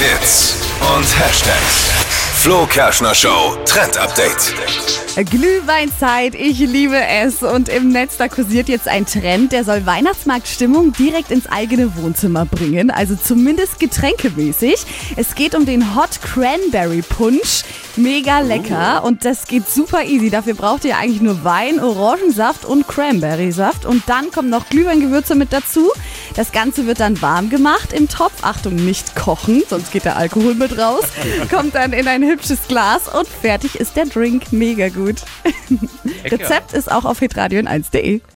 Hits und Hashtags. Flo Kerschner Show Trend Update. Glühweinzeit, ich liebe es. Und im Netz, da kursiert jetzt ein Trend, der soll Weihnachtsmarktstimmung direkt ins eigene Wohnzimmer bringen. Also zumindest getränkemäßig. Es geht um den Hot Cranberry Punch. Mega lecker und das geht super easy. Dafür braucht ihr eigentlich nur Wein, Orangensaft und Cranberry-Saft. Und dann kommen noch Glühweingewürze mit dazu. Das Ganze wird dann warm gemacht im Topf. Achtung, nicht kochen, sonst geht der Alkohol mit raus. Kommt dann in ein hübsches Glas und fertig ist der Drink. Mega gut. Rezept ist auch auf hitradion1.de.